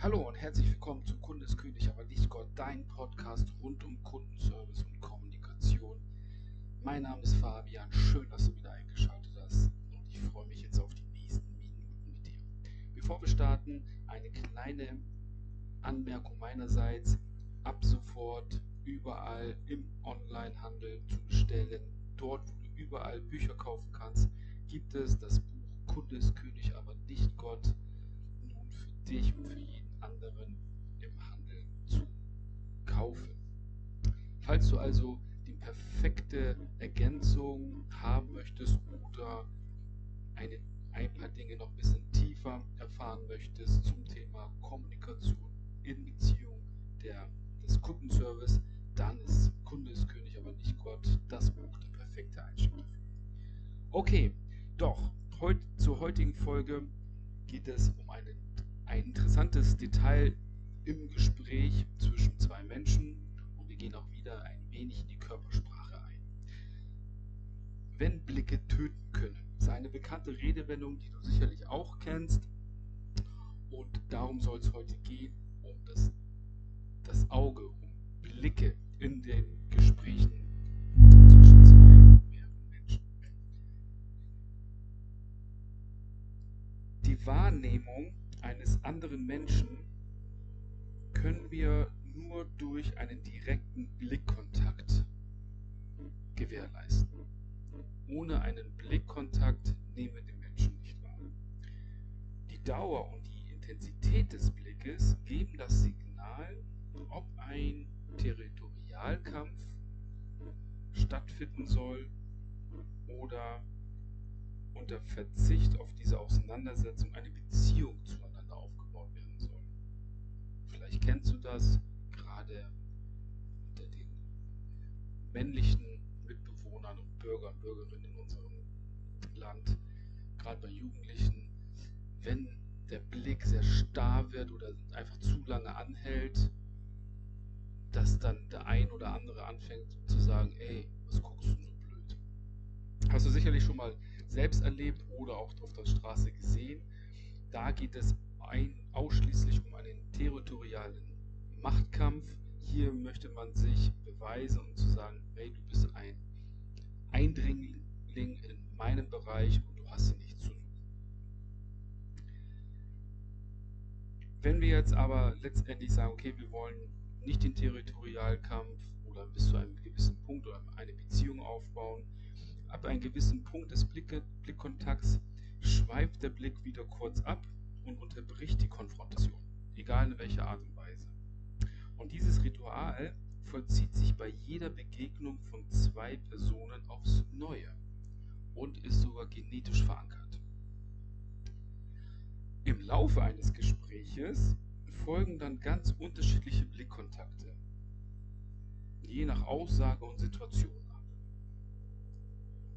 Hallo und herzlich willkommen zu Kundeskönig, aber nicht Gott, dein Podcast rund um Kundenservice und Kommunikation. Mein Name ist Fabian, schön, dass du wieder eingeschaltet hast und ich freue mich jetzt auf die nächsten Minuten mit dir. Bevor wir starten, eine kleine Anmerkung meinerseits. Ab sofort überall im Onlinehandel zu bestellen. Dort, wo du überall Bücher kaufen kannst, gibt es das Buch Kundeskönig, aber nicht Gott nun für dich und für jeden anderen im Handel zu kaufen. Falls du also die perfekte Ergänzung haben möchtest oder eine, ein paar Dinge noch ein bisschen tiefer erfahren möchtest zum Thema Kommunikation in Beziehung der, des Kundenservice, dann ist Kunde ist König, aber nicht Gott, das Buch der perfekte Einstieg dafür. Okay, doch, heut, zur heutigen Folge geht es um einen ein interessantes Detail im Gespräch zwischen zwei Menschen und wir gehen auch wieder ein wenig in die Körpersprache ein. Wenn Blicke töten können, ist eine bekannte Redewendung, die du sicherlich auch kennst und darum soll es heute gehen, um das, das Auge, um Blicke in den anderen Menschen können wir nur durch einen direkten Blickkontakt gewährleisten. Ohne einen Blickkontakt nehmen wir den Menschen nicht wahr. Die Dauer und die Intensität des Blickes geben das Signal, ob ein Territorialkampf stattfinden soll oder unter Verzicht auf diese Auseinandersetzung eine Beziehung zueinander Vielleicht kennst du das gerade unter den männlichen Mitbewohnern und Bürgern, Bürgerinnen in unserem Land, gerade bei Jugendlichen, wenn der Blick sehr starr wird oder einfach zu lange anhält, dass dann der ein oder andere anfängt zu sagen, ey, was guckst du so blöd? Hast du sicherlich schon mal selbst erlebt oder auch auf der Straße gesehen. Da geht es ein, ausschließlich um einen territorialen Machtkampf. Hier möchte man sich beweisen und zu sagen, hey, du bist ein Eindringling in meinem Bereich und du hast hier nichts zu suchen. Wenn wir jetzt aber letztendlich sagen, okay, wir wollen nicht den Territorialkampf oder bis zu einem gewissen Punkt oder eine Beziehung aufbauen, ab einem gewissen Punkt des Blick Blickkontakts schweift der Blick wieder kurz ab und unterbricht die Konfrontation egal in welcher Art und Weise. Und dieses Ritual vollzieht sich bei jeder Begegnung von zwei Personen aufs Neue und ist sogar genetisch verankert. Im Laufe eines Gespräches folgen dann ganz unterschiedliche Blickkontakte, je nach Aussage und Situation ab.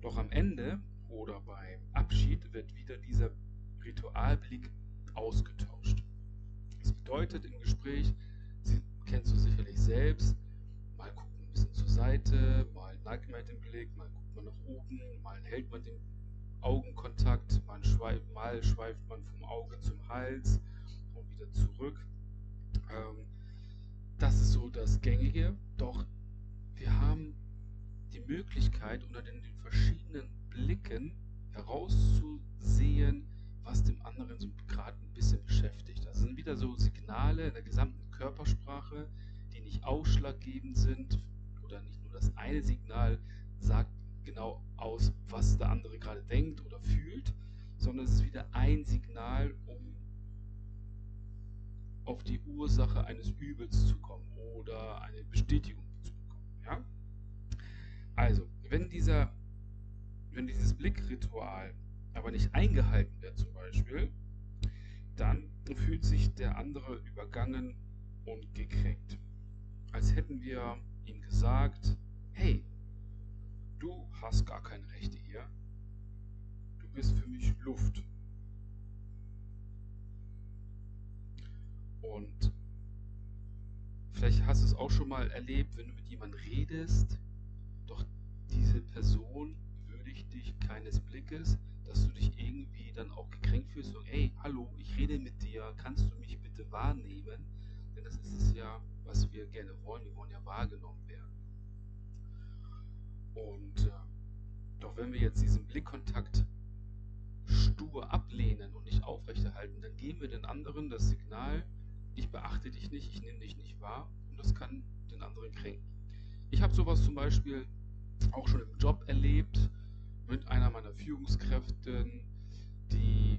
Doch am Ende oder beim Abschied wird wieder dieser Ritualblick ausgetauscht. Das bedeutet im Gespräch, Sie kennst du sicherlich selbst, mal guckt man ein bisschen zur Seite, mal neigt man den Blick, mal guckt man nach oben, mal hält man den Augenkontakt, mal schweift, mal schweift man vom Auge zum Hals und wieder zurück. Ähm, das ist so das Gängige, doch wir haben die Möglichkeit, unter den, den verschiedenen Blicken herauszusehen, was dem anderen so gerade ein bisschen beschäftigt. Das sind wieder so Signale in der gesamten Körpersprache, die nicht ausschlaggebend sind oder nicht nur das eine Signal sagt genau aus, was der andere gerade denkt oder fühlt, sondern es ist wieder ein Signal, um auf die Ursache eines Übels zu kommen oder eine Bestätigung zu bekommen. Ja? Also, wenn dieser, wenn dieses Blickritual aber nicht eingehalten wird zum Beispiel, dann fühlt sich der andere übergangen und gekränkt. Als hätten wir ihm gesagt, hey, du hast gar keine Rechte hier, du bist für mich Luft. Und vielleicht hast du es auch schon mal erlebt, wenn du mit jemandem redest, doch diese Person würdigt dich keines Blickes, dass du dich irgendwie dann auch gekränkt fühlst, so, hey, hallo, ich rede mit dir, kannst du mich bitte wahrnehmen, denn das ist es ja, was wir gerne wollen. Wir wollen ja wahrgenommen werden. Und äh, doch wenn wir jetzt diesen Blickkontakt stur ablehnen und nicht aufrechterhalten, dann geben wir den anderen das Signal, ich beachte dich nicht, ich nehme dich nicht wahr und das kann den anderen kränken. Ich habe sowas zum Beispiel auch schon im Job erlebt mit einer meiner Führungskräften, die,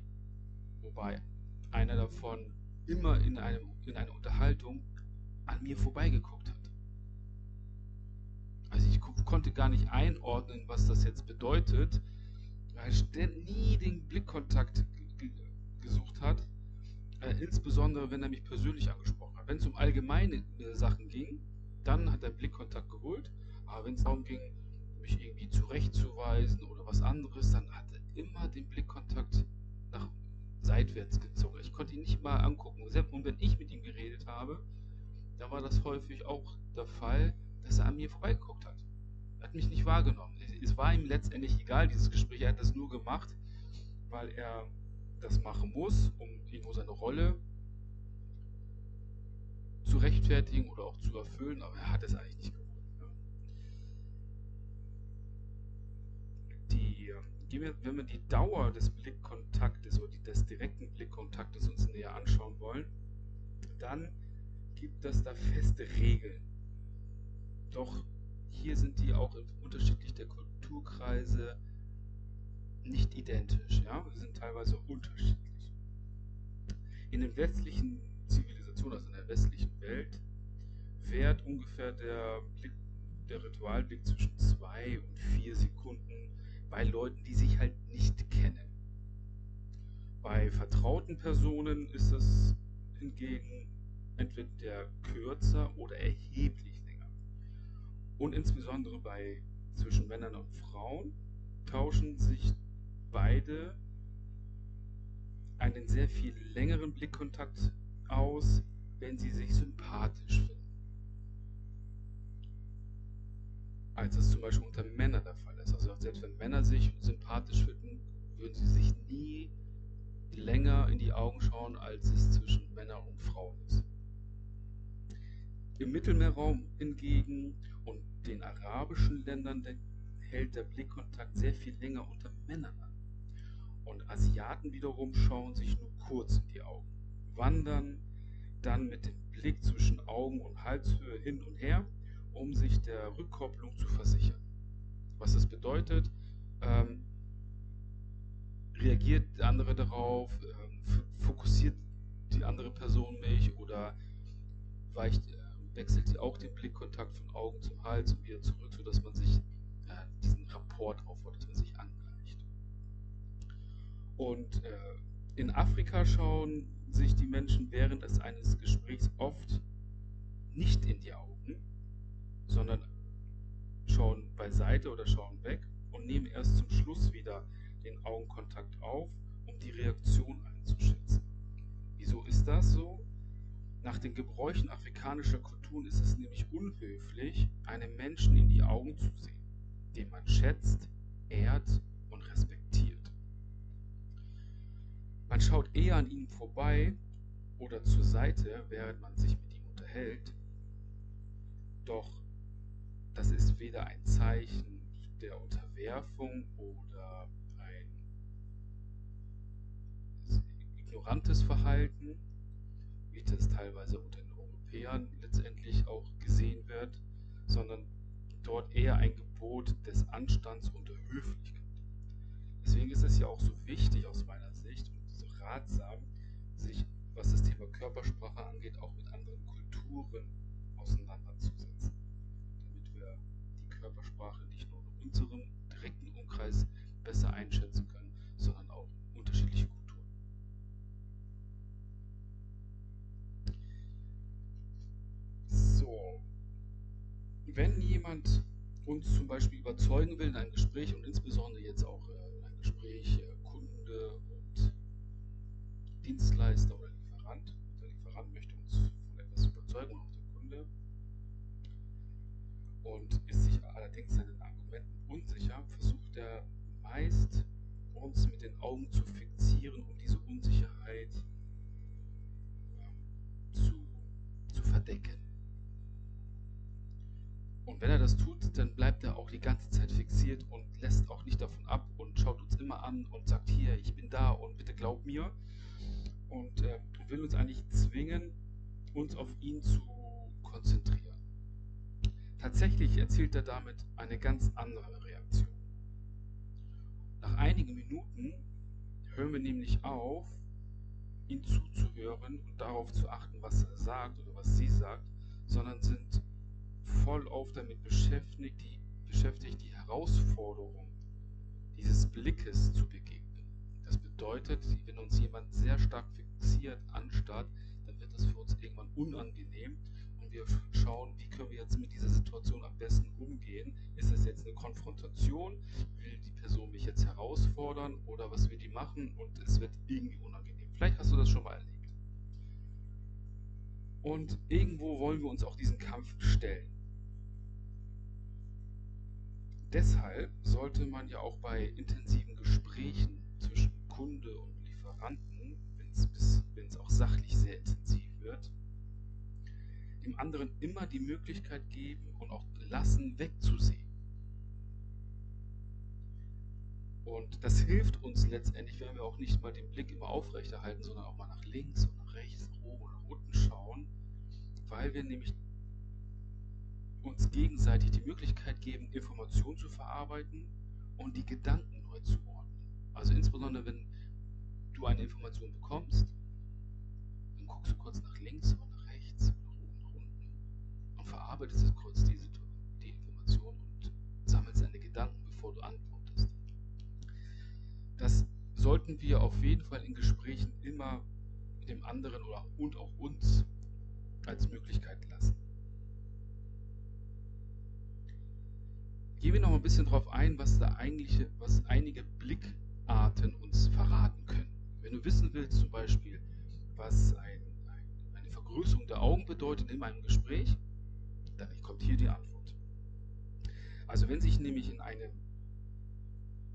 wobei einer davon immer in, einem, in einer Unterhaltung an mir vorbeigeguckt hat. Also ich konnte gar nicht einordnen, was das jetzt bedeutet, weil er nie den Blickkontakt gesucht hat, äh, insbesondere wenn er mich persönlich angesprochen hat. Wenn es um allgemeine äh, Sachen ging, dann hat er Blickkontakt geholt, aber wenn es darum ging, zurechtzuweisen oder was anderes, dann hat er immer den Blickkontakt nach seitwärts gezogen. Ich konnte ihn nicht mal angucken. Und wenn ich mit ihm geredet habe, da war das häufig auch der Fall, dass er an mir vorbeigeguckt hat. Er hat mich nicht wahrgenommen. Es war ihm letztendlich egal, dieses Gespräch. Er hat das nur gemacht, weil er das machen muss, um irgendwo seine Rolle zu rechtfertigen oder auch zu erfüllen, aber er hat es eigentlich nicht gewollt. Die, wenn wir die Dauer des Blickkontaktes oder des direkten Blickkontaktes uns näher anschauen wollen, dann gibt es da feste Regeln. Doch hier sind die auch unterschiedlich der Kulturkreise nicht identisch. Ja? Sie sind teilweise unterschiedlich. In den westlichen Zivilisationen, also in der westlichen Welt, währt ungefähr der, Blick, der Ritualblick zwischen zwei und vier Sekunden bei Leuten, die sich halt nicht kennen. Bei vertrauten Personen ist es hingegen entweder kürzer oder erheblich länger. Und insbesondere bei zwischen Männern und Frauen tauschen sich beide einen sehr viel längeren Blickkontakt aus, wenn sie sich sympathisch finden. Als es zum Beispiel unter Männern der Fall ist. Also selbst wenn Männer sich sympathisch finden, würden sie sich nie länger in die Augen schauen, als es zwischen Männern und Frauen ist. Im Mittelmeerraum hingegen und den arabischen Ländern hält der Blickkontakt sehr viel länger unter Männern an. Und Asiaten wiederum schauen sich nur kurz in die Augen, wandern dann mit dem Blick zwischen Augen und Halshöhe hin und her, um sich der Rückkopplung zu versichern. Was das bedeutet, ähm, reagiert der andere darauf, ähm, fokussiert die andere Person mich oder weicht wechselt sie auch den Blickkontakt von Augen zum Hals und wieder zurück, sodass man sich äh, diesen Rapport aufbaut, dass man sich angleicht. Und äh, in Afrika schauen sich die Menschen während eines Gesprächs oft nicht in die Augen, sondern schauen beiseite oder schauen weg und nehmen erst zum Schluss wieder den Augenkontakt auf, um die Reaktion einzuschätzen. Wieso ist das so? Nach den Gebräuchen afrikanischer Kulturen ist es nämlich unhöflich, einem Menschen in die Augen zu sehen, den man schätzt, ehrt und respektiert. Man schaut eher an ihm vorbei oder zur Seite, während man sich mit ihm unterhält. Doch das ist weder ein Zeichen der Unterwerfung oder ein ignorantes Verhalten, wie das teilweise unter den Europäern letztendlich auch gesehen wird, sondern dort eher ein Gebot des Anstands und der Höflichkeit. Deswegen ist es ja auch so wichtig aus meiner Sicht und so ratsam, sich, was das Thema Körpersprache angeht, auch mit anderen Kulturen auseinanderzusetzen, Körpersprache nicht nur in unserem direkten Umkreis besser einschätzen können, sondern auch unterschiedliche Kulturen. wenn jemand uns zum Beispiel überzeugen will in einem Gespräch und insbesondere jetzt auch äh, in einem Gespräch äh, Kunde und Dienstleister an und sagt, hier, ich bin da und bitte glaub mir. Und äh, will uns eigentlich zwingen, uns auf ihn zu konzentrieren. Tatsächlich erzielt er damit eine ganz andere Reaktion. Nach einigen Minuten hören wir nämlich auf, ihm zuzuhören und darauf zu achten, was er sagt oder was sie sagt, sondern sind voll auf damit beschäftigt, die, beschäftigt, die Herausforderung dieses Blickes zu begegnen. Das bedeutet, wenn uns jemand sehr stark fixiert anstarrt, dann wird das für uns irgendwann unangenehm und wir schauen, wie können wir jetzt mit dieser Situation am besten umgehen. Ist das jetzt eine Konfrontation? Will die Person mich jetzt herausfordern oder was will die machen? Und es wird irgendwie unangenehm. Vielleicht hast du das schon mal erlebt. Und irgendwo wollen wir uns auch diesen Kampf stellen. Deshalb sollte man ja auch bei intensiven Gesprächen zwischen Kunde und Lieferanten, wenn es auch sachlich sehr intensiv wird, dem anderen immer die Möglichkeit geben und auch lassen, wegzusehen. Und das hilft uns letztendlich, wenn wir auch nicht mal den Blick immer aufrechterhalten, sondern auch mal nach links und nach rechts, nach oben und nach unten schauen, weil wir nämlich uns gegenseitig die Möglichkeit geben, Informationen zu verarbeiten und die Gedanken neu zu ordnen. Also insbesondere, wenn du eine Information bekommst, dann guckst du kurz nach links und nach rechts, nach oben, nach unten und verarbeitest es kurz diese, die Information und sammelst deine Gedanken, bevor du antwortest. Das sollten wir auf jeden Fall in Gesprächen immer dem anderen oder und auch uns als Möglichkeit lassen. Gehen wir noch ein bisschen darauf ein, was da eigentlich, was einige Blickarten uns verraten können. Wenn du wissen willst, zum Beispiel, was ein, ein, eine Vergrößerung der Augen bedeutet in einem Gespräch, dann kommt hier die Antwort. Also wenn sich nämlich in einem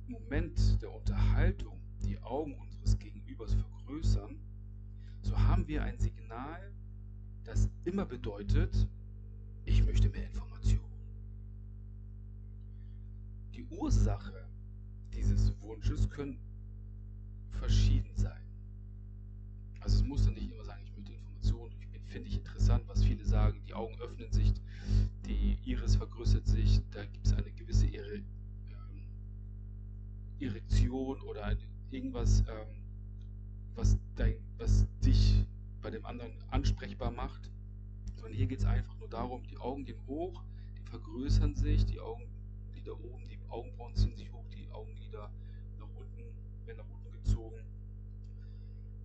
Moment der Unterhaltung die Augen unseres Gegenübers vergrößern, so haben wir ein Signal, das immer bedeutet, ich möchte mehr Informationen. Die Ursache dieses Wunsches können verschieden sein. Also es muss dann nicht immer sagen, ich möchte Informationen, ich finde ich interessant, was viele sagen, die Augen öffnen sich, die Iris vergrößert sich, da gibt es eine gewisse Irre, ähm, Erektion oder eine, irgendwas, ähm, was, dein, was dich bei dem anderen ansprechbar macht. Sondern hier geht es einfach nur darum, die Augen gehen hoch, die vergrößern sich, die Augenlider oben, die Augenbrauen ziehen sich hoch, die Augenlider nach unten, werden nach unten gezogen.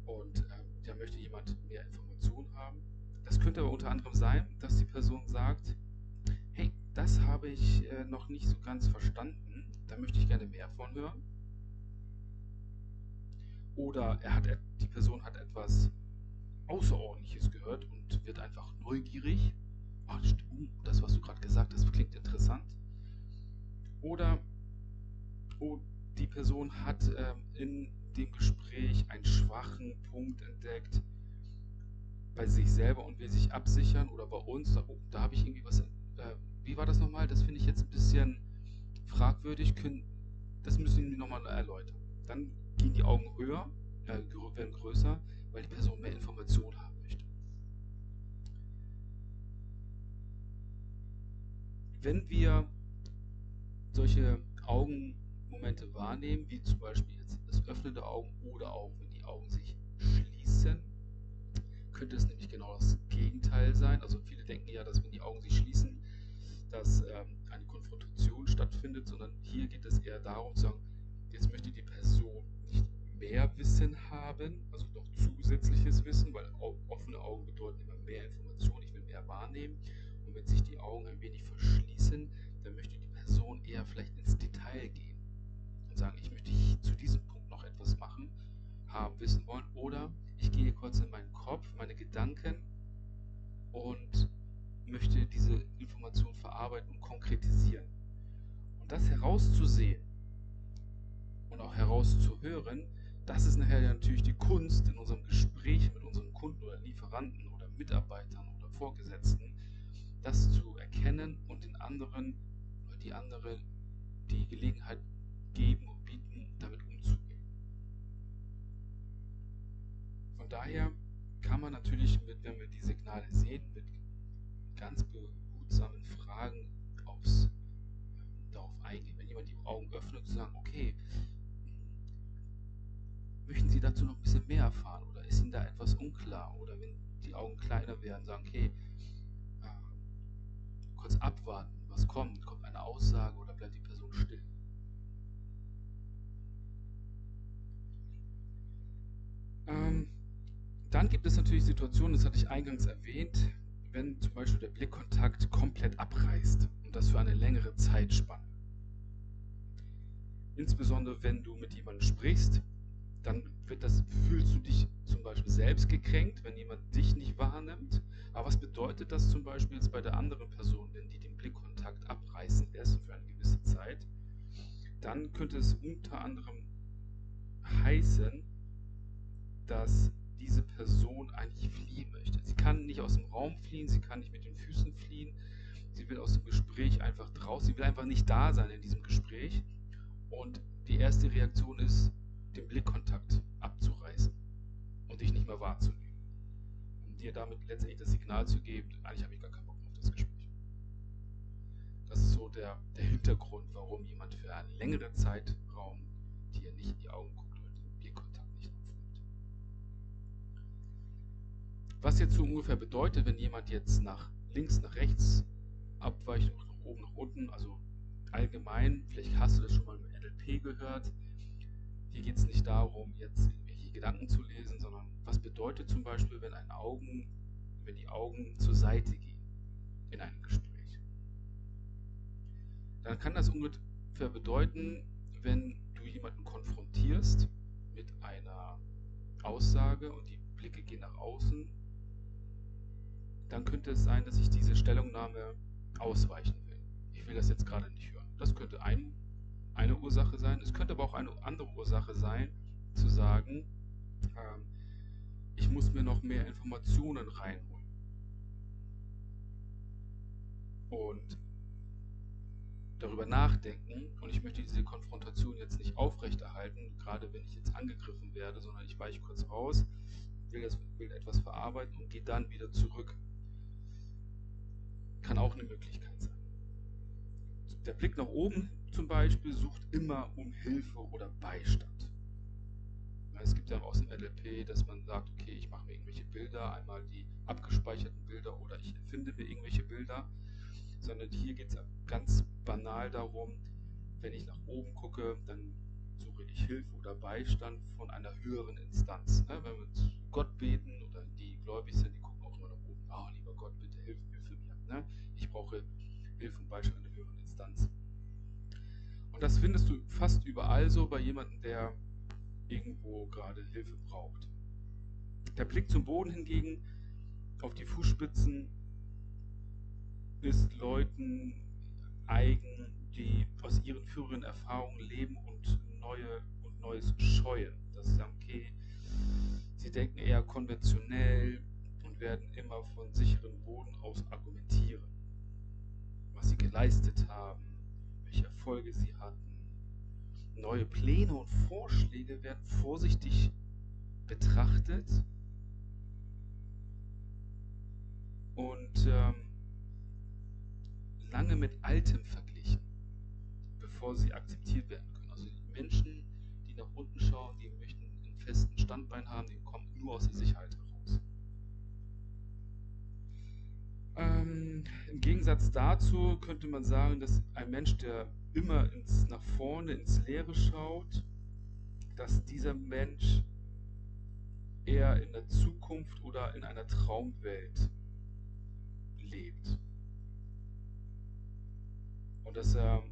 Und ähm, da möchte jemand mehr Informationen haben. Das könnte aber unter anderem sein, dass die Person sagt, hey, das habe ich äh, noch nicht so ganz verstanden, da möchte ich gerne mehr von hören. Oder er hat, die Person hat etwas Außerordentliches gehört und wird einfach neugierig. Ach, das, was du Oder oh, die Person hat ähm, in dem Gespräch einen schwachen Punkt entdeckt bei sich selber und will sich absichern oder bei uns. Oh, da habe ich irgendwie was. Äh, wie war das nochmal? Das finde ich jetzt ein bisschen fragwürdig. Können, das müssen wir nochmal erläutern. Dann gehen die Augen höher, äh, werden größer, weil die Person mehr Informationen haben möchte. Wenn wir solche Augenmomente wahrnehmen, wie zum Beispiel jetzt das Öffnen der Augen oder auch wenn die Augen sich schließen, könnte es nämlich genau das Gegenteil sein. Also viele denken ja, dass wenn die Augen sich schließen, dass ähm, eine Konfrontation stattfindet, sondern hier geht es eher darum zu sagen, jetzt möchte die Person nicht mehr Wissen haben, also noch zusätzliches Wissen, weil offene Augen bedeuten immer mehr Informationen, ich will mehr wahrnehmen. Und wenn sich die Augen ein wenig verschließen, dann möchte die Person eher vielleicht ins Detail gehen und sagen, ich möchte zu diesem Punkt noch etwas machen, haben, wissen wollen. Oder ich gehe kurz in meinen Kopf, meine Gedanken und möchte diese Information verarbeiten und konkretisieren. Und das herauszusehen und auch herauszuhören, das ist nachher natürlich die Kunst in unserem Gespräch mit unseren Kunden oder Lieferanten oder Mitarbeitern oder Vorgesetzten, das zu erkennen und den anderen die andere die Gelegenheit geben und bieten, damit umzugehen. Von daher kann man natürlich, mit, wenn wir die Signale sehen, mit ganz behutsamen Fragen aufs, darauf eingehen. Wenn jemand die Augen öffnet, zu sagen, okay, möchten Sie dazu noch ein bisschen mehr erfahren oder ist Ihnen da etwas unklar? Oder wenn die Augen kleiner werden, sagen, okay, kurz abwarten, was kommt, kommt eine Aussage oder bleibt die Person still? Ähm, dann gibt es natürlich Situationen, das hatte ich eingangs erwähnt, wenn zum Beispiel der Blickkontakt komplett abreißt und das für eine längere Zeitspanne. Insbesondere wenn du mit jemandem sprichst, dann das, fühlst du dich zum Beispiel selbst gekränkt, wenn jemand dich nicht wahrnimmt. Aber was bedeutet das zum Beispiel jetzt bei der anderen Person, wenn die den Blickkontakt abreißen lässt für eine gewisse Zeit? Dann könnte es unter anderem heißen, dass diese Person eigentlich fliehen möchte. Sie kann nicht aus dem Raum fliehen, sie kann nicht mit den Füßen fliehen, sie will aus dem Gespräch einfach draußen, sie will einfach nicht da sein in diesem Gespräch. Und die erste Reaktion ist, den Blickkontakt abzureißen und dich nicht mehr wahrzunehmen. Dir damit letztendlich das Signal zu geben, eigentlich habe ich gar keinen Bock mehr auf das Gespräch. Das ist so der, der Hintergrund, warum jemand für einen längeren Zeitraum dir nicht in die Augen guckt oder den Blickkontakt nicht aufnimmt. Was jetzt so ungefähr bedeutet, wenn jemand jetzt nach links, nach rechts abweicht, nach oben, nach unten, also allgemein, vielleicht hast du das schon mal im NLP gehört, hier geht es nicht darum, jetzt irgendwelche Gedanken zu lesen, sondern was bedeutet zum Beispiel, wenn ein Augen, wenn die Augen zur Seite gehen in einem Gespräch. Dann kann das ungefähr bedeuten, wenn du jemanden konfrontierst mit einer Aussage und die Blicke gehen nach außen, dann könnte es sein, dass ich diese Stellungnahme ausweichen will. Ich will das jetzt gerade nicht hören. Das könnte ein eine Ursache sein. Es könnte aber auch eine andere Ursache sein, zu sagen, ähm, muss mir noch mehr Informationen reinholen. Und darüber nachdenken und ich möchte diese Konfrontation jetzt nicht aufrechterhalten, gerade wenn ich jetzt angegriffen werde, sondern ich weiche kurz raus, will, das, will etwas verarbeiten und gehe dann wieder zurück. Kann auch eine Möglichkeit sein. Der Blick nach oben zum Beispiel sucht immer um Hilfe oder Beistand. Es gibt ja aus dem NLP, dass man sagt, okay, ich mache mir irgendwelche Bilder, einmal die abgespeicherten Bilder oder ich erfinde mir irgendwelche Bilder, sondern hier geht es ganz banal darum, wenn ich nach oben gucke, dann suche ich Hilfe oder Beistand von einer höheren Instanz. Ne, wenn wir zu Gott beten oder die gläubig sind, die gucken auch immer nach oben, oh lieber Gott, bitte hilf mir für mir. Ne? Ich brauche Hilfe und Beistand einer höheren Instanz. Und das findest du fast überall so bei jemandem, der irgendwo gerade Hilfe braucht. Der Blick zum Boden hingegen, auf die Fußspitzen, ist Leuten eigen, die aus ihren früheren Erfahrungen leben und neue und Neues scheuen. Das ist okay. Sie denken eher konventionell und werden immer von sicherem Boden aus argumentieren, was sie geleistet haben, welche Erfolge sie hatten. Neue Pläne und Vorschläge werden vorsichtig betrachtet und ähm, lange mit Altem verglichen, bevor sie akzeptiert werden können. Also Menschen, die nach unten schauen, die möchten einen festen Standbein haben, die kommen nur aus der Sicherheit heraus. Ähm, Im Gegensatz dazu könnte man sagen, dass ein Mensch, der immer ins, nach vorne, ins Leere schaut, dass dieser Mensch eher in der Zukunft oder in einer Traumwelt lebt. Und dass er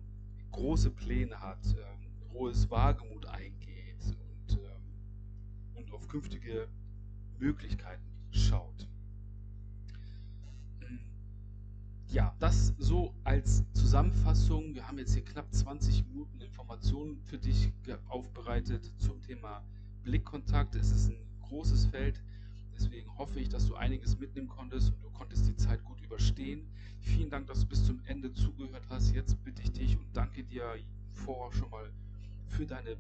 große Pläne hat, ähm, hohes Wagemut eingeht und, ähm, und auf künftige Möglichkeiten schaut. Ja, das so als Zusammenfassung. Wir haben jetzt hier knapp 20 Minuten Informationen für dich aufbereitet zum Thema Blickkontakt. Es ist ein großes Feld. Deswegen hoffe ich, dass du einiges mitnehmen konntest und du konntest die Zeit gut überstehen. Vielen Dank, dass du bis zum Ende zugehört hast. Jetzt bitte ich dich und danke dir vor schon mal für deine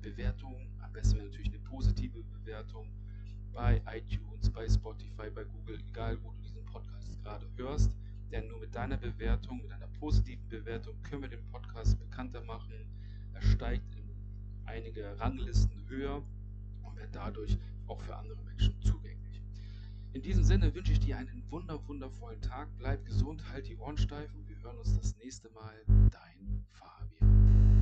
Bewertung. Am besten natürlich eine positive Bewertung bei iTunes, bei Spotify, bei Google, egal wo du diesen Podcast gerade hörst. Denn nur mit deiner Bewertung, mit einer positiven Bewertung können wir den Podcast bekannter machen. Er steigt in einige Ranglisten höher und wird dadurch auch für andere Menschen zugänglich. In diesem Sinne wünsche ich dir einen wunder, wundervollen Tag. Bleib gesund, halt die Ohren steif und wir hören uns das nächste Mal. Dein Fabian.